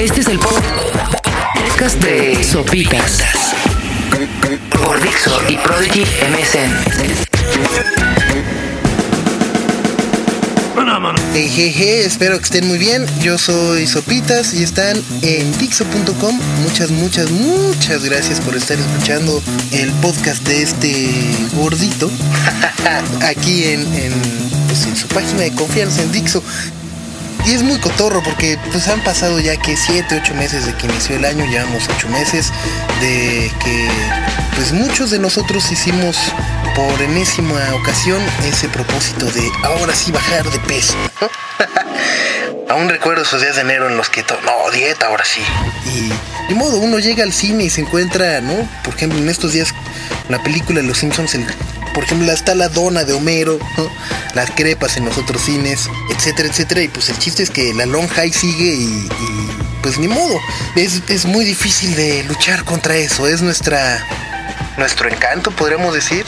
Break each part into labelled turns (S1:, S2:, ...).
S1: Este es el podcast de Sopitas por Dixo y Prodigy MSN.
S2: Jeje, espero que estén muy bien. Yo soy Sopitas y están en Dixo.com. Muchas, muchas, muchas gracias por estar escuchando el podcast de este gordito aquí en, en, pues, en su página de confianza en Dixo. Y es muy cotorro porque pues han pasado ya que 7, 8 meses de que inició el año, llevamos 8 meses de que pues muchos de nosotros hicimos por enésima ocasión ese propósito de ahora sí bajar de peso. Aún recuerdo esos días de enero en los que no, dieta ahora sí. Y de modo, uno llega al cine y se encuentra, ¿no? Por ejemplo, en estos días la película de Los Simpsons, el, por ejemplo, está la dona de Homero, las crepas en los otros cines, etcétera, etcétera. Y pues el chiste es que la long high sigue y, pues ni modo. Es, es muy difícil de luchar contra eso. Es nuestra nuestro encanto, podríamos decir.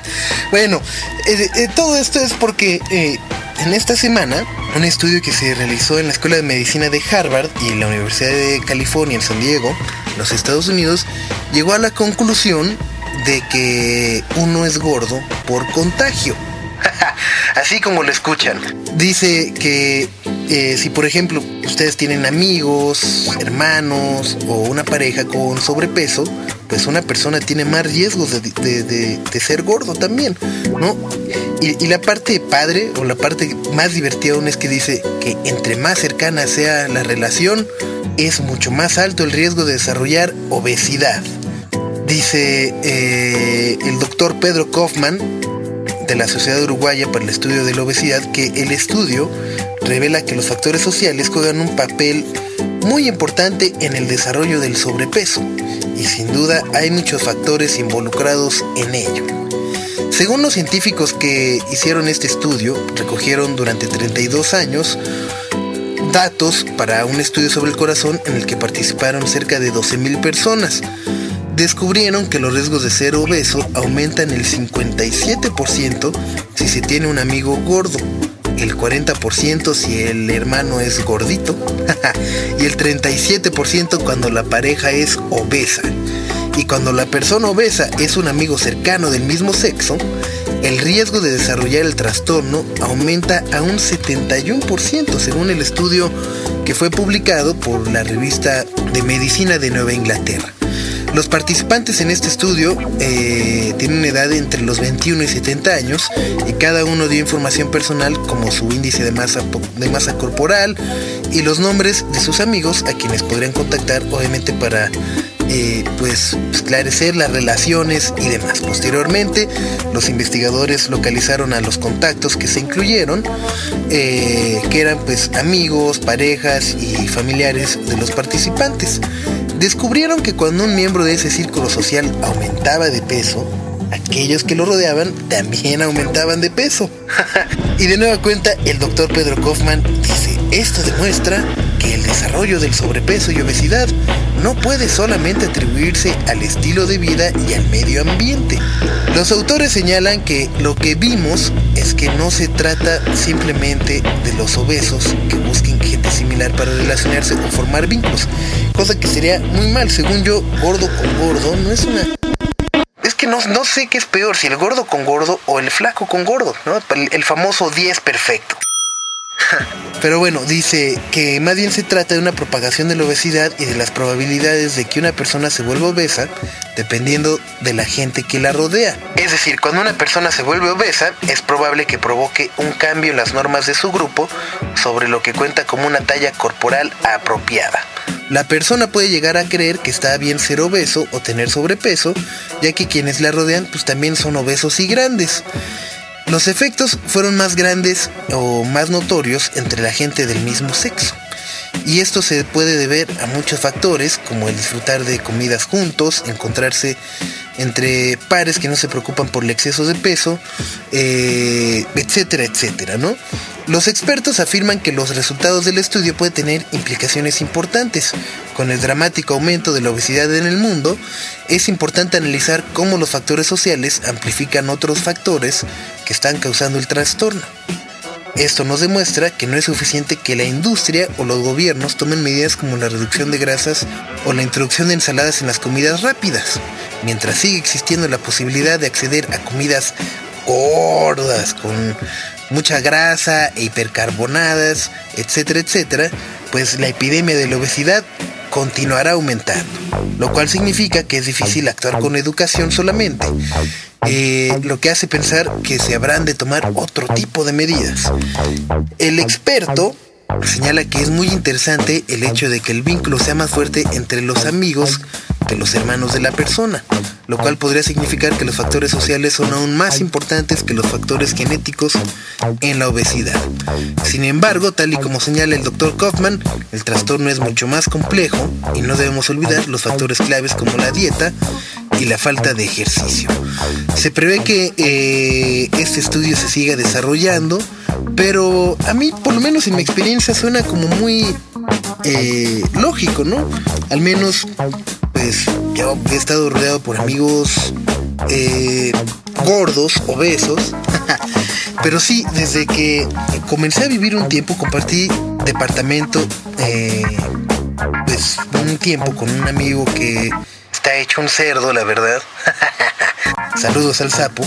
S2: bueno, eh, eh, todo esto es porque eh, en esta semana, un estudio que se realizó en la Escuela de Medicina de Harvard y en la Universidad de California en San Diego, los Estados Unidos, llegó a la conclusión de que uno es gordo por contagio. Así como lo escuchan. Dice que eh, si por ejemplo ustedes tienen amigos, hermanos o una pareja con sobrepeso, pues una persona tiene más riesgos de, de, ser gordo también, ¿no? Y, y, la parte padre o la parte más divertida aún es que dice que entre más cercana sea la relación, es mucho más alto el riesgo de desarrollar obesidad. Dice eh, el doctor Pedro Kaufman, de la Sociedad Uruguaya para el Estudio de la Obesidad que el estudio revela que los factores sociales juegan un papel muy importante en el desarrollo del sobrepeso y sin duda hay muchos factores involucrados en ello. Según los científicos que hicieron este estudio, recogieron durante 32 años datos para un estudio sobre el corazón en el que participaron cerca de 12.000 personas descubrieron que los riesgos de ser obeso aumentan el 57% si se tiene un amigo gordo, el 40% si el hermano es gordito y el 37% cuando la pareja es obesa. Y cuando la persona obesa es un amigo cercano del mismo sexo, el riesgo de desarrollar el trastorno aumenta a un 71% según el estudio que fue publicado por la revista de Medicina de Nueva Inglaterra. Los participantes en este estudio eh, tienen una edad entre los 21 y 70 años y cada uno dio información personal como su índice de masa, de masa corporal y los nombres de sus amigos a quienes podrían contactar obviamente para eh, pues esclarecer las relaciones y demás. Posteriormente, los investigadores localizaron a los contactos que se incluyeron, eh, que eran pues amigos, parejas y familiares de los participantes descubrieron que cuando un miembro de ese círculo social aumentaba de peso, aquellos que lo rodeaban también aumentaban de peso. y de nueva cuenta, el doctor Pedro Kaufman dice, esto demuestra que el desarrollo del sobrepeso y obesidad no puede solamente atribuirse al estilo de vida y al medio ambiente. Los autores señalan que lo que vimos es que no se trata simplemente de los obesos que busquen gente similar para relacionarse o formar vínculos, cosa que sería muy mal, según yo, gordo con gordo no es una es que no, no, sé qué es peor, si el gordo con gordo o el flaco con gordo, ¿no? El, el famoso 10 perfecto. Pero bueno, dice que más bien se trata de una propagación de la obesidad y de las probabilidades de que una persona se vuelva obesa dependiendo de la gente que la rodea. Es decir, cuando una persona se vuelve obesa, es probable que provoque un cambio en las normas de su grupo sobre lo que cuenta como una talla corporal apropiada. La persona puede llegar a creer que está bien ser obeso o tener sobrepeso, ya que quienes la rodean pues también son obesos y grandes. Los efectos fueron más grandes o más notorios entre la gente del mismo sexo. Y esto se puede deber a muchos factores como el disfrutar de comidas juntos, encontrarse entre pares que no se preocupan por el exceso de peso, eh, etcétera, etcétera, ¿no? Los expertos afirman que los resultados del estudio pueden tener implicaciones importantes. Con el dramático aumento de la obesidad en el mundo, es importante analizar cómo los factores sociales amplifican otros factores que están causando el trastorno. Esto nos demuestra que no es suficiente que la industria o los gobiernos tomen medidas como la reducción de grasas o la introducción de ensaladas en las comidas rápidas. Mientras sigue existiendo la posibilidad de acceder a comidas gordas, con mucha grasa e hipercarbonadas, etcétera, etcétera, pues la epidemia de la obesidad continuará aumentando, lo cual significa que es difícil actuar con educación solamente, eh, lo que hace pensar que se habrán de tomar otro tipo de medidas. El experto señala que es muy interesante el hecho de que el vínculo sea más fuerte entre los amigos que los hermanos de la persona, lo cual podría significar que los factores sociales son aún más importantes que los factores genéticos en la obesidad. Sin embargo, tal y como señala el doctor Kaufman, el trastorno es mucho más complejo y no debemos olvidar los factores claves como la dieta, y la falta de ejercicio. Se prevé que eh, este estudio se siga desarrollando, pero a mí, por lo menos en mi experiencia, suena como muy eh, lógico, ¿no? Al menos, pues yo he estado rodeado por amigos eh, gordos, obesos. Pero sí, desde que comencé a vivir un tiempo, compartí departamento, pues un tiempo con un amigo que está hecho un cerdo, la verdad. Saludos al sapo.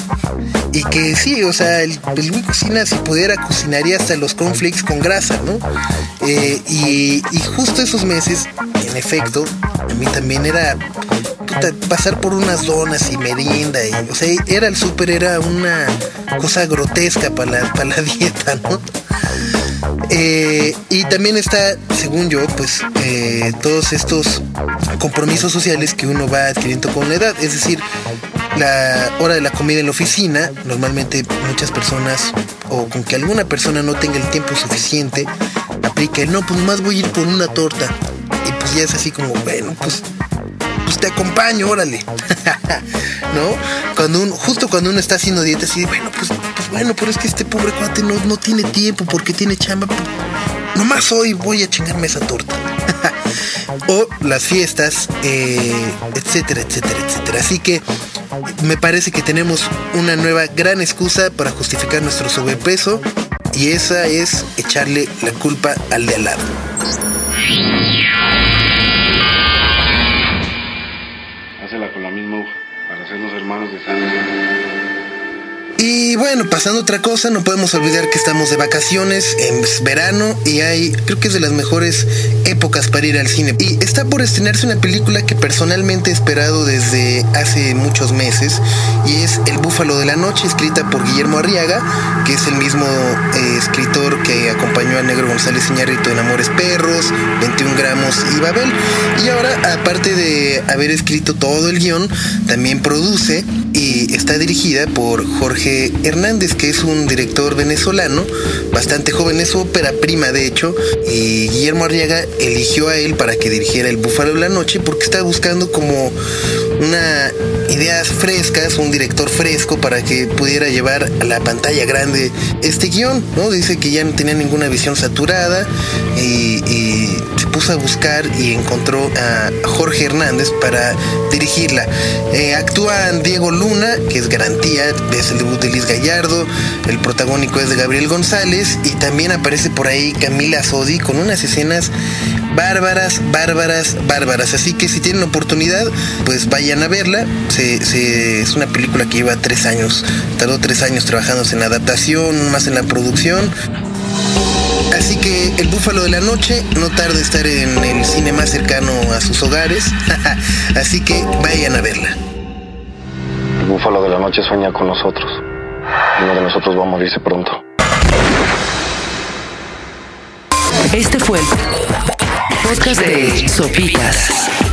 S2: Y que sí, o sea, el, el cocina, si pudiera, cocinaría hasta los cornflakes con grasa, ¿no? Eh, y, justo esos meses, en efecto, a mí también era pasar por unas donas y merienda. Y, o sea, era el súper, era una cosa grotesca para la, para la dieta, ¿no? Eh, y también está, según yo, pues eh, todos estos compromisos sociales que uno va adquiriendo con la edad. Es decir, la hora de la comida en la oficina, normalmente muchas personas, o con que alguna persona no tenga el tiempo suficiente, aplica no, pues más voy a ir por una torta. Y es así como, bueno, pues pues te acompaño, órale. ¿No? Cuando un, justo cuando uno está haciendo dieta, así, bueno, pues, pues bueno, pero es que este pobre cuate no, no tiene tiempo porque tiene chamba. Pues, nomás hoy voy a chingarme esa torta. o las fiestas, eh, etcétera, etcétera, etcétera. Así que me parece que tenemos una nueva gran excusa para justificar nuestro sobrepeso y esa es echarle la culpa al de al lado.
S3: Con la misma hoja para hacernos hermanos de sangre.
S2: Y bueno, pasando otra cosa, no podemos olvidar que estamos de vacaciones en verano y hay, creo que es de las mejores épocas para ir al cine. Y está por estrenarse una película que personalmente he esperado desde hace muchos meses y es El Búfalo de la Noche, escrita por Guillermo Arriaga, que es el mismo eh, escritor que acompañó a Negro González Iñárritu en Amores Perros, 21 gramos y Babel. Y ahora, aparte de haber escrito todo el guion, también produce y está dirigida por Jorge Hernández, que es un director venezolano, bastante joven, es ópera prima de hecho, y Guillermo Arriaga eligió a él para que dirigiera El Búfalo de la Noche porque estaba buscando como una ideas frescas, un director fresco para que pudiera llevar a la pantalla grande este guion, ¿no? Dice que ya no tenía ninguna visión saturada y, se puso a buscar y encontró a Jorge Hernández para dirigirla. Eh, actúan Diego Luna, que es garantía, es el debut de Liz Gallardo, el protagónico es de Gabriel González y también aparece por ahí Camila Sodi con unas escenas bárbaras, bárbaras, bárbaras. Así que si tienen oportunidad, pues vayan a verla. Es una película que lleva tres años, tardó tres años trabajando en la adaptación, más en la producción. Así que El Búfalo de la Noche no tarda estar en el cine más cercano a sus hogares. Así que vayan a verla.
S3: El Búfalo de la Noche sueña con nosotros. Uno de nosotros va a morirse pronto.
S1: Este fue el podcast de Sopitas